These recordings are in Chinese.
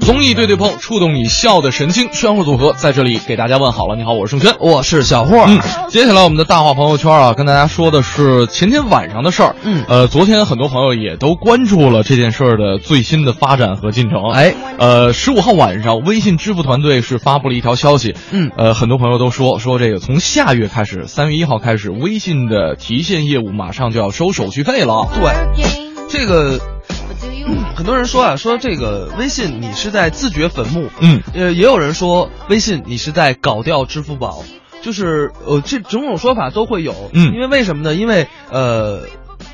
综艺对对碰，触动你笑的神经。炫货组合在这里给大家问好了，你好，我是盛轩，我是小霍。嗯，接下来我们的大话朋友圈啊，跟大家说的是前天晚上的事儿。嗯，呃，昨天很多朋友也都关注了这件事儿的最新的发展和进程。哎，呃，十五号晚上，微信支付团队是发布了一条消息。嗯，呃，很多朋友都说说这个从下月开始，三月一号开始，微信的提现业务马上就要收手续费了。对，这个。很多人说啊，说这个微信你是在自掘坟墓，嗯，呃，也有人说微信你是在搞掉支付宝，就是呃，这种种说法都会有，嗯，因为为什么呢？因为呃，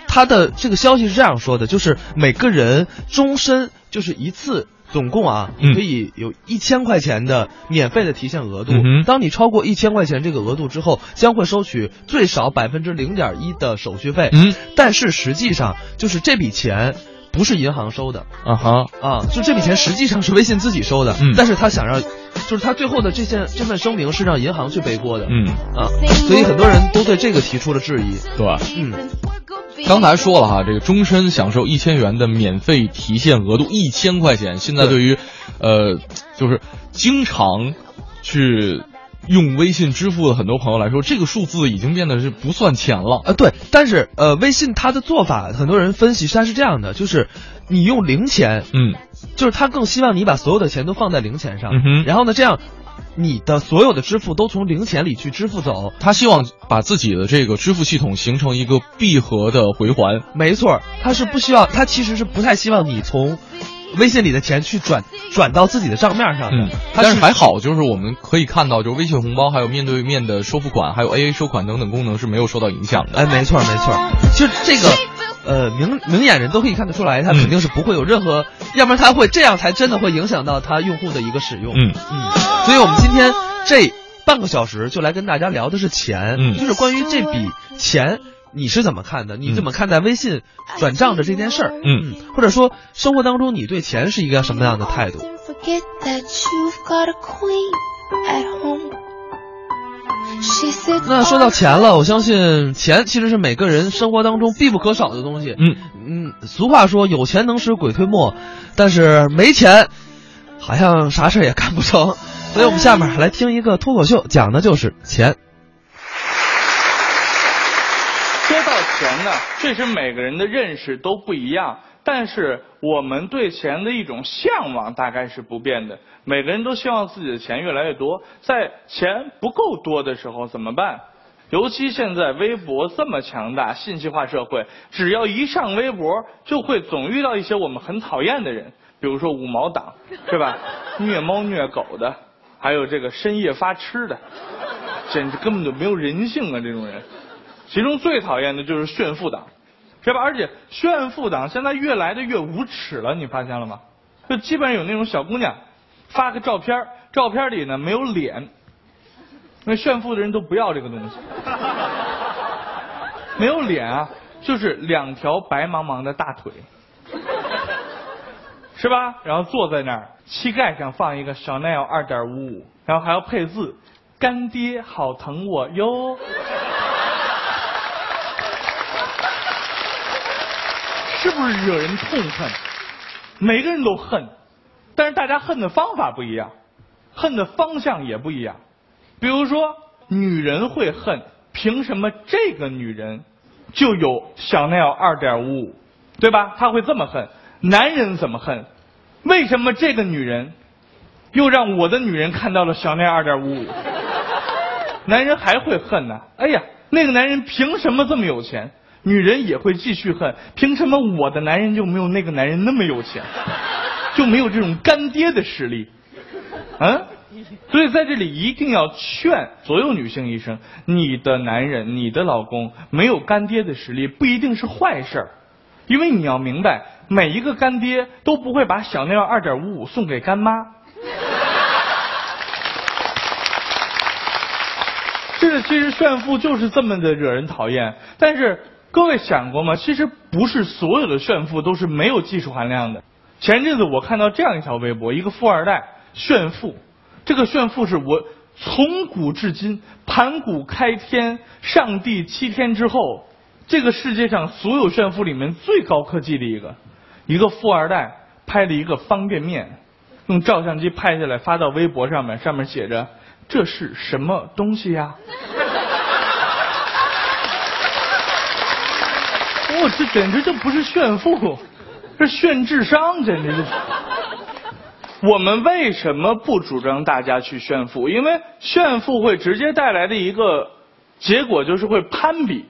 他的这个消息是这样说的，就是每个人终身就是一次。总共啊，可以有一千块钱的免费的提现额度。当你超过一千块钱这个额度之后，将会收取最少百分之零点一的手续费。嗯，但是实际上就是这笔钱。不是银行收的。啊哈啊，就这笔钱实际上是微信自己收的，嗯，但是他想让，就是他最后的这件这份声明是让银行去背锅的，嗯。啊，所以很多人都对这个提出了质疑，对，嗯，刚才说了哈，这个终身享受一千元的免费提现额度一千块钱，现在对于，呃，就是经常去。用微信支付的很多朋友来说，这个数字已经变得是不算钱了啊。对，但是呃，微信它的做法，很多人分析它是这样的，就是你用零钱，嗯，就是他更希望你把所有的钱都放在零钱上，嗯，然后呢，这样你的所有的支付都从零钱里去支付走。他希望把自己的这个支付系统形成一个闭合的回环。没错，他是不需要，他其实是不太希望你从。微信里的钱去转转到自己的账面上，嗯，但是还好，就是我们可以看到，就是微信红包还有面对面的收付款，还有 AA 收款等等功能是没有受到影响的。哎，没错没错，其实这个，呃，明明眼人都可以看得出来，他肯定是不会有任何，要不然他会这样才真的会影响到他用户的一个使用。嗯。嗯，所以我们今天这半个小时就来跟大家聊的是钱，嗯，就是关于这笔钱。你是怎么看的？你怎么看待微信转账的这件事儿？嗯，或者说生活当中你对钱是一个什么样的态度？那说到钱了，我相信钱其实是每个人生活当中必不可少的东西。嗯嗯，俗话说有钱能使鬼推磨，但是没钱，好像啥事儿也干不成。所以我们下面来听一个脱口秀，讲的就是钱。呢，确实每个人的认识都不一样，但是我们对钱的一种向往大概是不变的。每个人都希望自己的钱越来越多，在钱不够多的时候怎么办？尤其现在微博这么强大，信息化社会，只要一上微博，就会总遇到一些我们很讨厌的人，比如说五毛党，是吧？虐猫虐狗的，还有这个深夜发吃的，简直根本就没有人性啊！这种人。其中最讨厌的就是炫富党，是吧？而且炫富党现在越来的越无耻了，你发现了吗？就基本上有那种小姑娘发个照片，照片里呢没有脸，那炫富的人都不要这个东西，没有脸啊，就是两条白茫茫的大腿，是吧？然后坐在那儿，膝盖上放一个小奈 l 二点五五，然后还要配字：干爹好疼我哟。是不是惹人痛恨？每个人都恨，但是大家恨的方法不一样，恨的方向也不一样。比如说，女人会恨，凭什么这个女人就有小奈 l 二点五五，对吧？他会这么恨。男人怎么恨？为什么这个女人又让我的女人看到了小奈二点五五？男人还会恨呢。哎呀，那个男人凭什么这么有钱？女人也会继续恨，凭什么我的男人就没有那个男人那么有钱，就没有这种干爹的实力？嗯，所以在这里一定要劝所有女性一声：你的男人、你的老公没有干爹的实力，不一定是坏事儿，因为你要明白，每一个干爹都不会把小尿二点五五送给干妈。这个其实炫富就是这么的惹人讨厌，但是。各位想过吗？其实不是所有的炫富都是没有技术含量的。前阵子我看到这样一条微博，一个富二代炫富，这个炫富是我从古至今盘古开天、上帝七天之后，这个世界上所有炫富里面最高科技的一个。一个富二代拍了一个方便面，用照相机拍下来发到微博上面，上面写着这是什么东西呀？我这简直就不是炫富，是炫智商，简直就是。我们为什么不主张大家去炫富？因为炫富会直接带来的一个结果就是会攀比。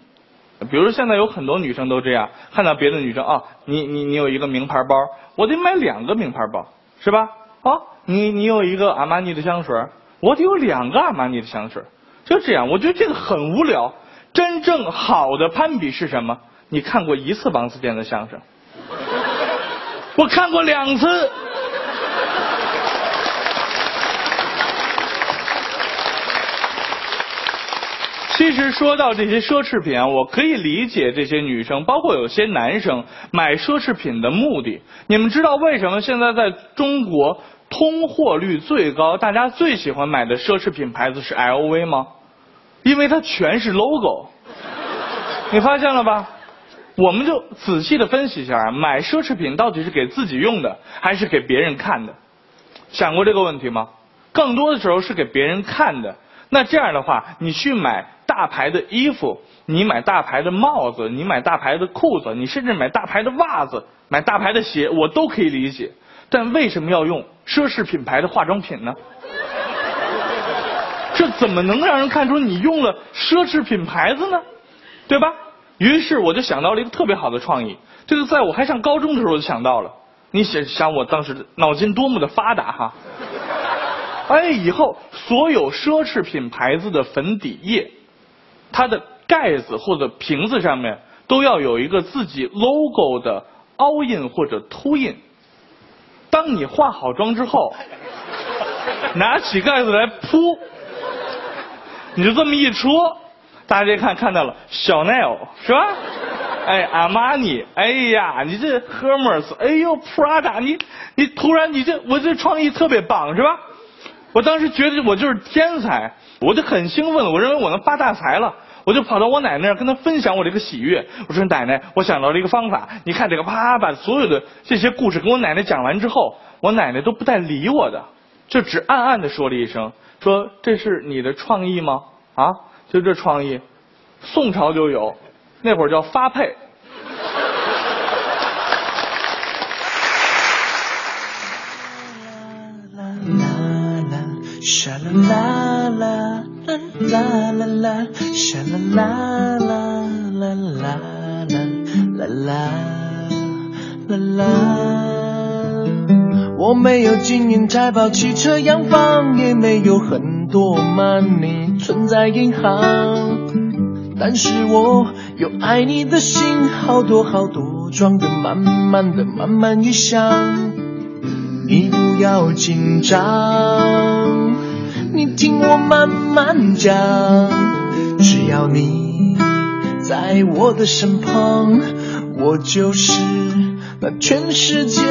比如现在有很多女生都这样，看到别的女生啊，你你你有一个名牌包，我得买两个名牌包，是吧？啊，你你有一个阿玛尼的香水，我得有两个阿玛尼的香水，就这样。我觉得这个很无聊。真正好的攀比是什么？你看过一次王自健的相声？我看过两次。其实说到这些奢侈品啊，我可以理解这些女生，包括有些男生买奢侈品的目的。你们知道为什么现在在中国通货率最高，大家最喜欢买的奢侈品牌子是 LV 吗？因为它全是 logo。你发现了吧？我们就仔细的分析一下啊，买奢侈品到底是给自己用的，还是给别人看的？想过这个问题吗？更多的时候是给别人看的。那这样的话，你去买大牌的衣服，你买大牌的帽子，你买大牌的裤子，你甚至买大牌的袜子，买大牌的鞋，我都可以理解。但为什么要用奢侈品牌的化妆品呢？这怎么能让人看出你用了奢侈品牌子呢？对吧？于是我就想到了一个特别好的创意，这个在我还上高中的时候就想到了。你想想我当时脑筋多么的发达哈。哎，以后所有奢侈品牌子的粉底液，它的盖子或者瓶子上面都要有一个自己 logo 的凹印或者凸印。当你化好妆之后，拿起盖子来扑，你就这么一戳，大家一看看到了小奈欧是吧？哎，阿玛尼，哎呀，你这 Hermes，哎呦，Prada，你你突然你这我这创意特别棒是吧？我当时觉得我就是天才，我就很兴奋了。我认为我能发大财了，我就跑到我奶奶那儿跟她分享我这个喜悦。我说奶奶，我想到了一个方法，你看这个，啪把所有的这些故事跟我奶奶讲完之后，我奶奶都不带理我的，就只暗暗的说了一声，说这是你的创意吗？啊，就这创意，宋朝就有，那会儿叫发配。沙啦啦啦啦啦啦啦，沙啦啦啦啦啦啦啦啦啦。我没有金银财宝、汽车洋房，也没有很多 money 存在银行，但是我有爱你的心，好多好多装的满满的，满满一箱。你不要紧张，你听我慢慢讲。只要你在我的身旁，我就是那全世界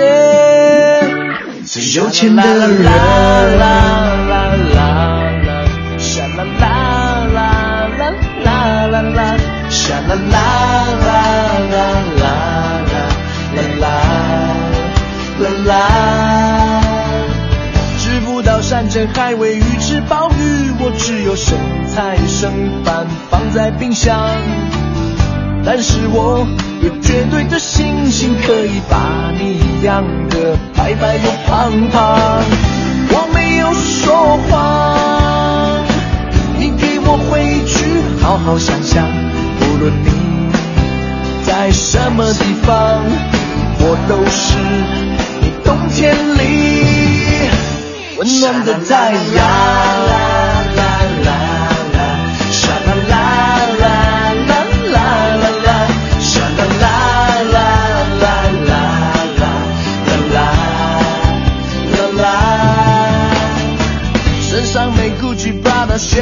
最有钱的人。啦啦啦啦啦啦啦啦，知不道山珍海味、鱼翅鲍鱼，我只有剩菜剩饭放在冰箱。但是我有绝对的信心，可以把你养得白白又胖胖。我没有说谎，你给我回去好好想想。无论你在什么地方，我都是你冬天里。温暖的太阳。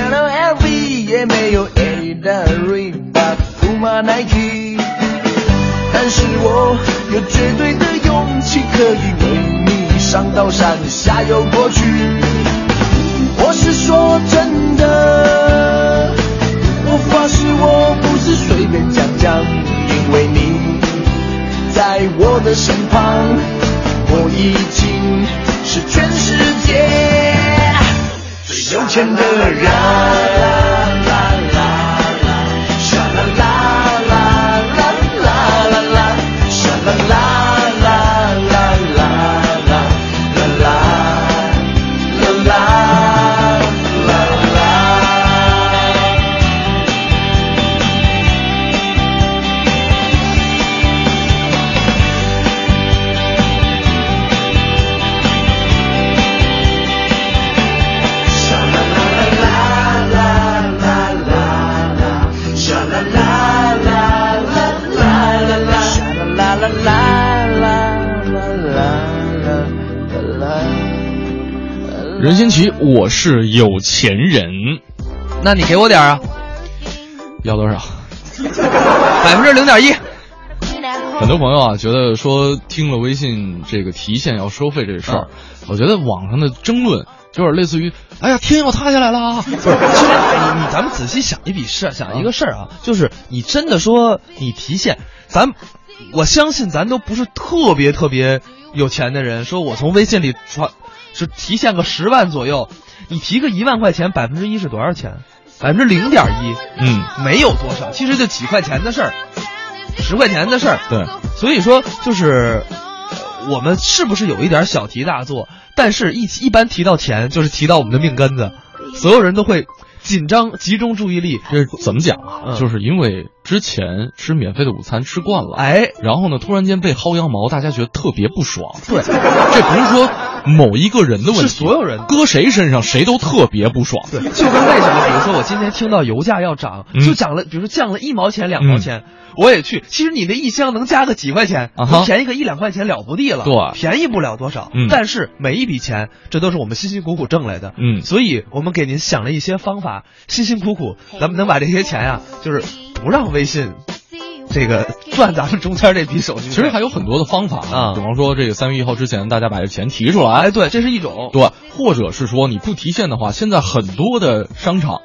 啦啦绝对的勇气可以为你上刀山下油锅去我是说真的我发誓我不是随便讲讲因为你在我的身旁我已经是全世界最有钱的人。我是有钱人，那你给我点啊？要多少？百分之零点一。很多朋友啊，觉得说听了微信这个提现要收费这事儿，我觉得网上的争论就是类似于，哎呀，天要塌下来了啊。不是，其实你你咱们仔细想一笔事，想一个事儿啊，就是你真的说你提现，咱我相信咱都不是特别特别有钱的人，说我从微信里传。是提现个十万左右，你提个一万块钱，百分之一是多少钱？百分之零点一，嗯，没有多少，其实就几块钱的事儿，十块钱的事儿。对，所以说就是我们是不是有一点小题大做？但是一一般提到钱，就是提到我们的命根子，所有人都会。紧张，集中注意力，这怎么讲啊？就是因为之前吃免费的午餐吃惯了，哎，然后呢，突然间被薅羊毛，大家觉得特别不爽。对，这不是说某一个人的问题，是所有人，搁谁身上谁都特别不爽。对，就跟为什么，比如说我今天听到油价要涨，就涨了，比如说降了一毛钱、两毛钱。我也去，其实你那一箱能加个几块钱，便宜个一两块钱了不地了，对，便宜不了多少。嗯，但是每一笔钱，这都是我们辛辛苦苦挣来的。嗯，所以我们给您想了一些方法，辛辛苦苦，咱们能把这些钱呀，就是不让微信这个赚咱们中间这笔手续费。其实还有很多的方法啊，比方说这个三月一号之前，大家把这钱提出来。哎，对，这是一种。对，或者是说你不提现的话，现在很多的商场。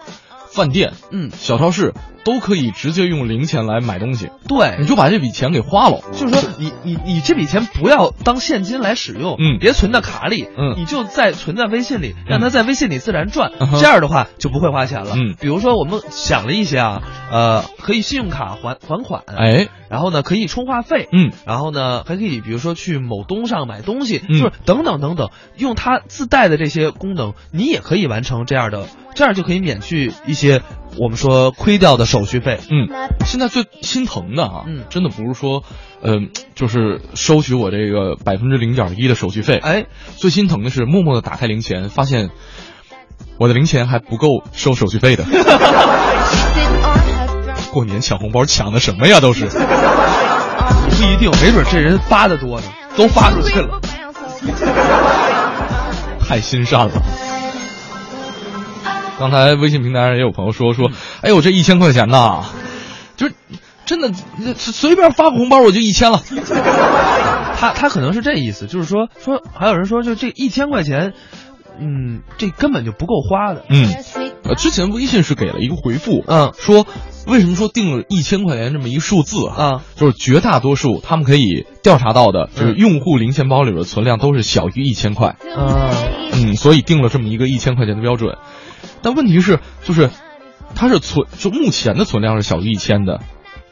饭店，嗯，小超市都可以直接用零钱来买东西。对，你就把这笔钱给花了。就是说，你你你这笔钱不要当现金来使用，嗯，别存在卡里，嗯，你就在存在微信里，让它在微信里自然转，这样的话就不会花钱了。嗯，比如说我们想了一些啊，呃，可以信用卡还还款，哎，然后呢可以充话费，嗯，然后呢还可以比如说去某东上买东西，就是等等等等，用它自带的这些功能，你也可以完成这样的，这样就可以免去一些。我们说亏掉的手续费，嗯，现在最心疼的啊，嗯，真的不是说，嗯，就是收取我这个百分之零点一的手续费，哎，最心疼的是默默的打开零钱，发现我的零钱还不够收手续费的。过年抢红包抢的什么呀？都是，不一定，没准这人发的多呢，都发出去了，太心善了。刚才微信平台上也有朋友说说，哎呦，这一千块钱呐，就是真的随便发个红包我就一千了。他他可能是这意思，就是说说还有人说就这一千块钱，嗯，这根本就不够花的。嗯，呃，之前微信是给了一个回复，嗯，说为什么说定了一千块钱这么一数字啊？就是绝大多数他们可以调查到的，就是用户零钱包里的存量都是小于一千块。嗯，嗯，所以定了这么一个一千块钱的标准。但问题是，就是它是存，就目前的存量是小于一千的，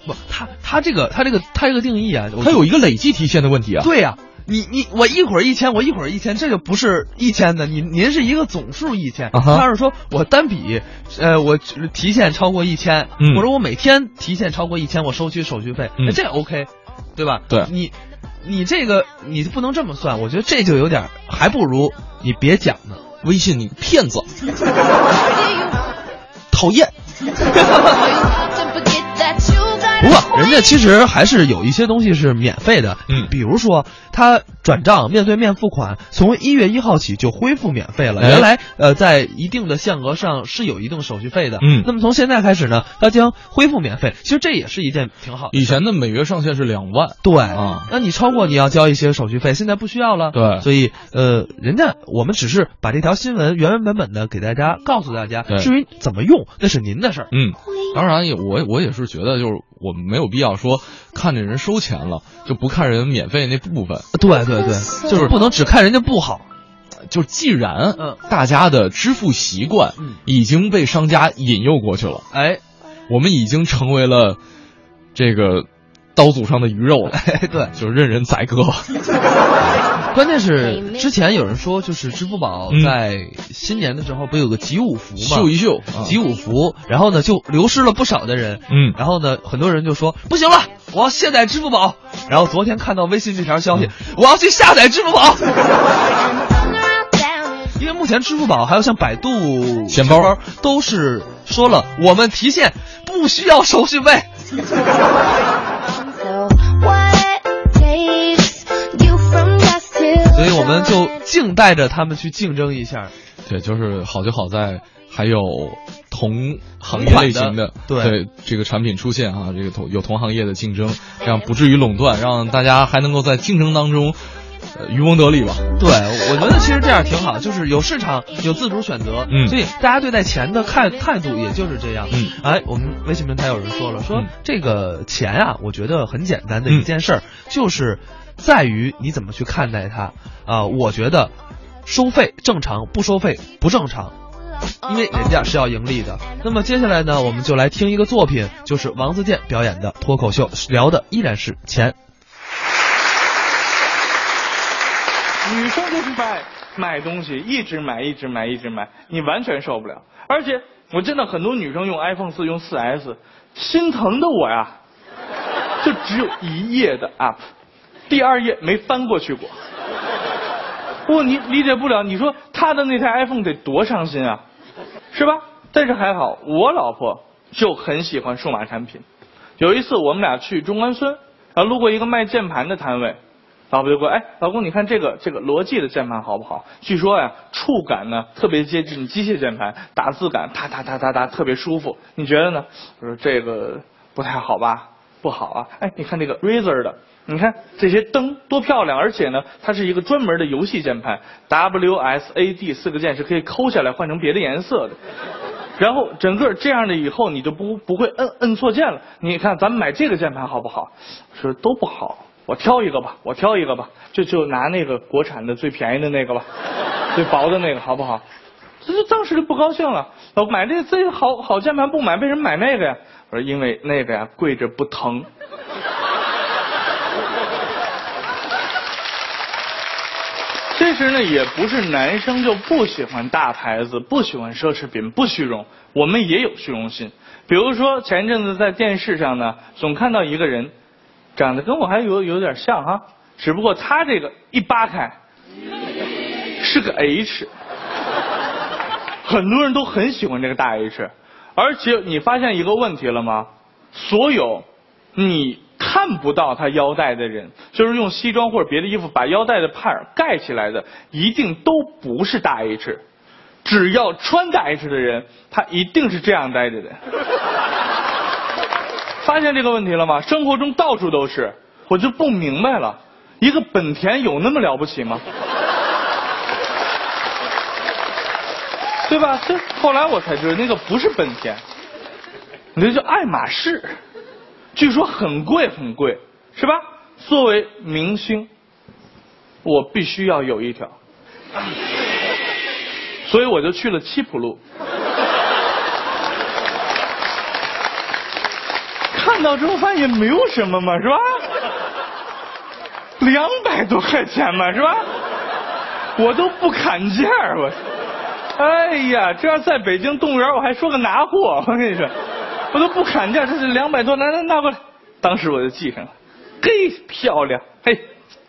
不，它它这个它这个它这个定义啊，它有一个累计提现的问题啊。对呀，你你我一会儿一千，我一会儿一千，这就不是一千的，您您是一个总数一千，他是说我单笔，呃，我提现超过一千，或者我每天提现超过一千，我收取手续费，那这 OK，对吧？对，你你这个你不能这么算，我觉得这就有点，还不如你别讲呢。微信，你个骗子，讨厌。不过，人家其实还是有一些东西是免费的，嗯，比如说他转账面对面付款，从一月一号起就恢复免费了。原来呃，在一定的限额上是有一定手续费的，嗯，那么从现在开始呢，它将恢复免费。其实这也是一件挺好的。以前的每月上限是两万，对啊，那你超过你要交一些手续费，现在不需要了，对，所以呃，人家我们只是把这条新闻原原本本的给大家告诉大家，至于怎么用那是您的事儿，嗯，当然也我我也是觉得就是我们没有必要说看着人收钱了就不看人免费那部分，对对对，就是不能只看人家不好。就既然嗯大家的支付习惯嗯已经被商家引诱过去了，哎，我们已经成为了这个刀俎上的鱼肉了，哎，对，就任人宰割吧。关键是之前有人说，就是支付宝嗯在新年的时候不有个集五福嘛？秀一秀，啊集五福，然后呢就流失了不少的人。嗯然后呢，很多人就说不行了，我要卸载支付宝。然后昨天看到微信这条消息，嗯我要去下载支付宝。因为目前支付宝还有像百度钱包都是说了，我们提现不需要手续费。所以我们就静待着他们去竞争一下。对，就是好就好在还有同行业类型的的对这个产品出现啊，这个同有同行业的竞争，这样不至于垄断，让大家还能够在竞争当中。呃，渔翁得利吧。对，我觉得其实这样挺好，就是有市场，有自主选择。嗯所以大家对待钱的看态度也就是这样。嗯，哎，我们微信平台有人说了，说嗯这个钱啊，我觉得很简单的一件事儿，就是在于你怎么去看待它。啊、我觉得收费正常，不收费不正常。因为人家是要盈利的。那么接下来呢，我们就来听一个作品，就是王自健表演的脱口秀，聊的依然是钱。女生就是买买东西，一直买，一直买，一直买，你完全受不了。而且我真的很多女生用 iPhone 四、用 4S，心疼的我呀，就只有一页的 app，第二页没翻过去过。不，你理解不了。你说他的那台 iPhone 得多伤心啊，是吧？但是还好，我老婆就很喜欢数码产品。有一次我们俩去中关村，然后路过一个卖键盘的摊位，老婆就说：“哎，老公，你看这个这个罗技的键盘好不好？据说呀，触感呢特别接近机械键盘，打字感哒哒哒哒哒特别舒服。你觉得呢？”我说：“这个不太好吧？不好啊！哎，你看这个 Razer 的，你看这些灯多漂亮，而且呢，它是一个专门的游戏键盘，W S A D 四个键是可以抠下来换成别的颜色的。”然后整个这样的以后你就不不会摁摁错键了。你看咱们买这个键盘好不好？说都不好，我挑一个吧，我挑一个吧，就就拿那个国产的最便宜的那个吧，最薄的那个好不好？这就当时就不高兴了，老买这这个好好键盘不买，为什么买那个呀？我说因为那个呀跪着不疼。其实呢，也不是男生就不喜欢大牌子，不喜欢奢侈品，不虚荣。我们也有虚荣心。比如说前阵子在电视上呢，总看到一个人，长得跟我还有有点像哈，只不过他这个一扒开是个 H，很多人都很喜欢这个大 H，而且你发现一个问题了吗？所有你看不到他腰带的人，就是用西装或者别的衣服把腰带的帕儿盖起来的，一定都不是大 H。只要穿大 H 的人，他一定是这样待着的。发现这个问题了吗？生活中到处都是，我就不明白了，一个本田有那么了不起吗？对吧？这后来我才知道，那个不是本田，那叫爱马仕，据说很贵很贵，是吧？作为明星，我必须要有一条，所以我就去了七浦路。看到之后发现也没有什么嘛，是吧？两百多块钱嘛，是吧？我都不砍价，我。哎呀，这要在北京动物园，我还说个拿货。我跟你说，我都不砍价，这是两百多，来来拿过来。当时我就记上了，嘿，漂亮，嘿，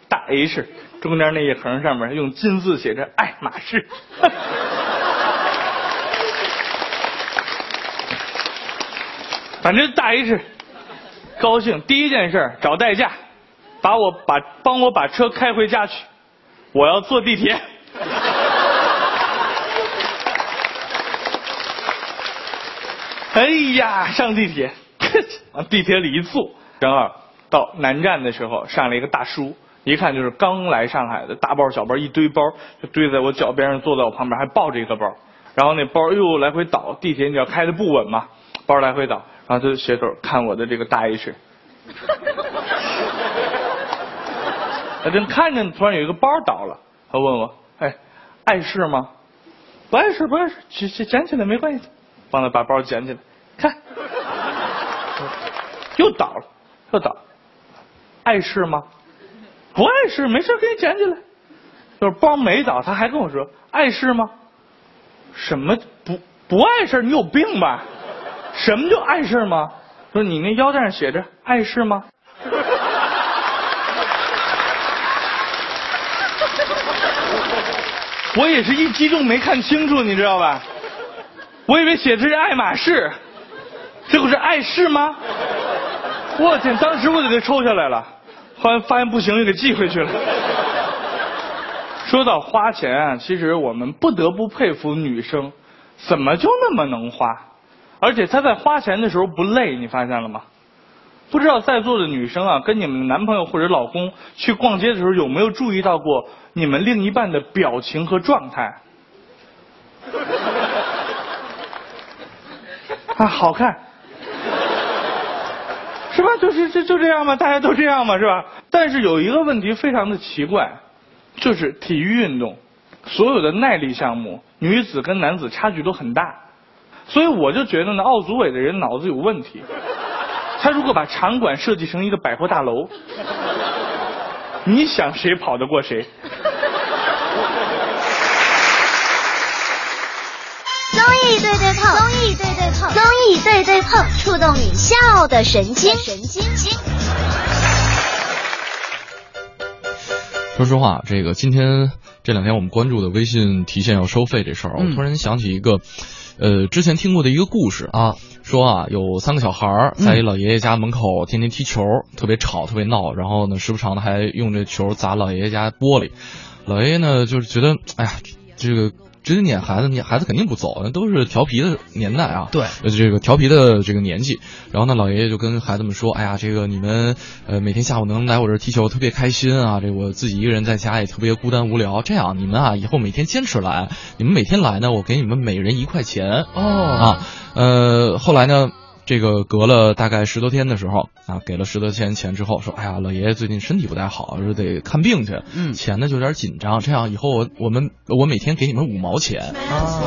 大 H，中间那一横上面用金字写着爱马仕。反正大 H 高兴，第一件事找代驾，把我把帮我把车开回家去，我要坐地铁。哎呀，上地铁，往地铁里一坐，正好到南站的时候，上来一个大叔，一看就是刚来上海的，大包小包一堆包，就堆在我脚边上，坐在我旁边，还抱着一个包，然后那包又来回倒，地铁你要开的不稳嘛，包来回倒，然后他就斜头看我的这个大 H，他正看着，突然有一个包倒了，他问我，哎碍事吗？不碍事，不碍事，捡捡捡起来没关系。帮他把包捡起来，看，又倒了，又倒，碍事吗？不碍事，没事，给你捡起来。就是包没倒，他还跟我说碍事吗？什么不不碍事？你有病吧？什么叫碍事吗？说你那腰带上写着碍事吗？我也是一激动没看清楚，你知道吧？我以为写的是爱马仕，这不是碍事吗？我天！当时我就给抽下来了，后来发现不行，又给寄回去了。说到花钱啊，其实我们不得不佩服女生，怎么就那么能花？而且她在花钱的时候不累，你发现了吗？不知道在座的女生啊，跟你们的男朋友或者老公去逛街的时候，有没有注意到过你们另一半的表情和状态？啊，好看，是吧？就是就就这样嘛？大家都这样嘛？是吧？但是有一个问题非常的奇怪，就是体育运动，所有的耐力项目，女子跟男子差距都很大，所以我就觉得呢，奥组委的人脑子有问题。他如果把场馆设计成一个百货大楼，你想谁跑得过谁？综艺对对碰，综艺对对碰，综艺对对碰，触动你笑的神经，神经。经。说实话，这个今天这两天我们关注的微信提现要收费这事儿，我突然想起一个，呃，之前听过的一个故事啊，说啊，有三个小孩儿在一老爷爷家门口天天踢球，特别吵，特别闹，然后呢，时不常的还用这球砸老爷爷家玻璃，老爷爷呢就是觉得，哎呀，这个。直接撵孩子，你孩子肯定不走，那都是调皮的年代啊。对，这个调皮的这个年纪。然后呢，老爷爷就跟孩子们说：“哎呀，这个你们呃每天下午能来我这儿踢球，特别开心啊。这我自己一个人在家也特别孤单无聊。这样你们啊，以后每天坚持来，你们每天来呢，我给你们每人一块钱。哦啊，呃，后来呢？”这个隔了大概十多天的时候啊，给了十多天钱之后，说：“哎呀，老爷爷最近身体不太好，说得看病去。嗯，钱呢就有点紧张，这样以后我我们我每天给你们五毛钱啊，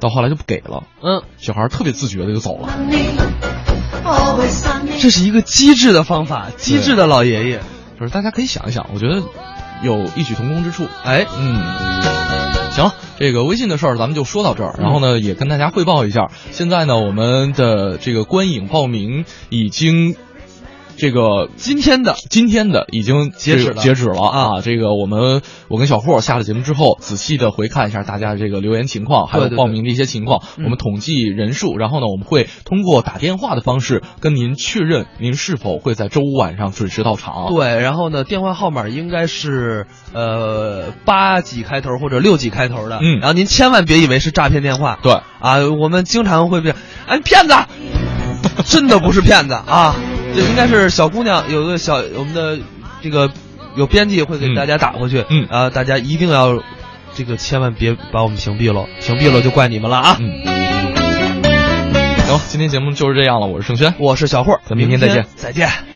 到后来就不给了。嗯，小孩特别自觉的就走了。这是一个机智的方法，机智的老爷爷，就是大家可以想一想，我觉得有异曲同工之处。哎，嗯。行，这个微信的事儿咱们就说到这儿，然后呢，也跟大家汇报一下，现在呢，我们的这个观影报名已经。这个今天的今天的已经截止了，截止了啊！这个我们我跟小霍下了节目之后，仔细的回看一下大家的这个留言情况，还有报名的一些情况，我们统计人数，然后呢，我们会通过打电话的方式跟您确认您是否会在周五晚上准时到场。对，然后呢，电话号码应该是呃八几开头或者六几开头的，嗯，然后您千万别以为是诈骗电话，对。啊，我们经常会被哎骗子，真的不是骗子啊。这应该是小姑娘，有个小我们的这个有编辑会给大家打过去，嗯啊，大家一定要这个千万别把我们屏蔽了，屏蔽了就怪你们了啊！嗯，行，今天节目就是这样了，我是盛轩，我是小霍，咱明天再见，再见。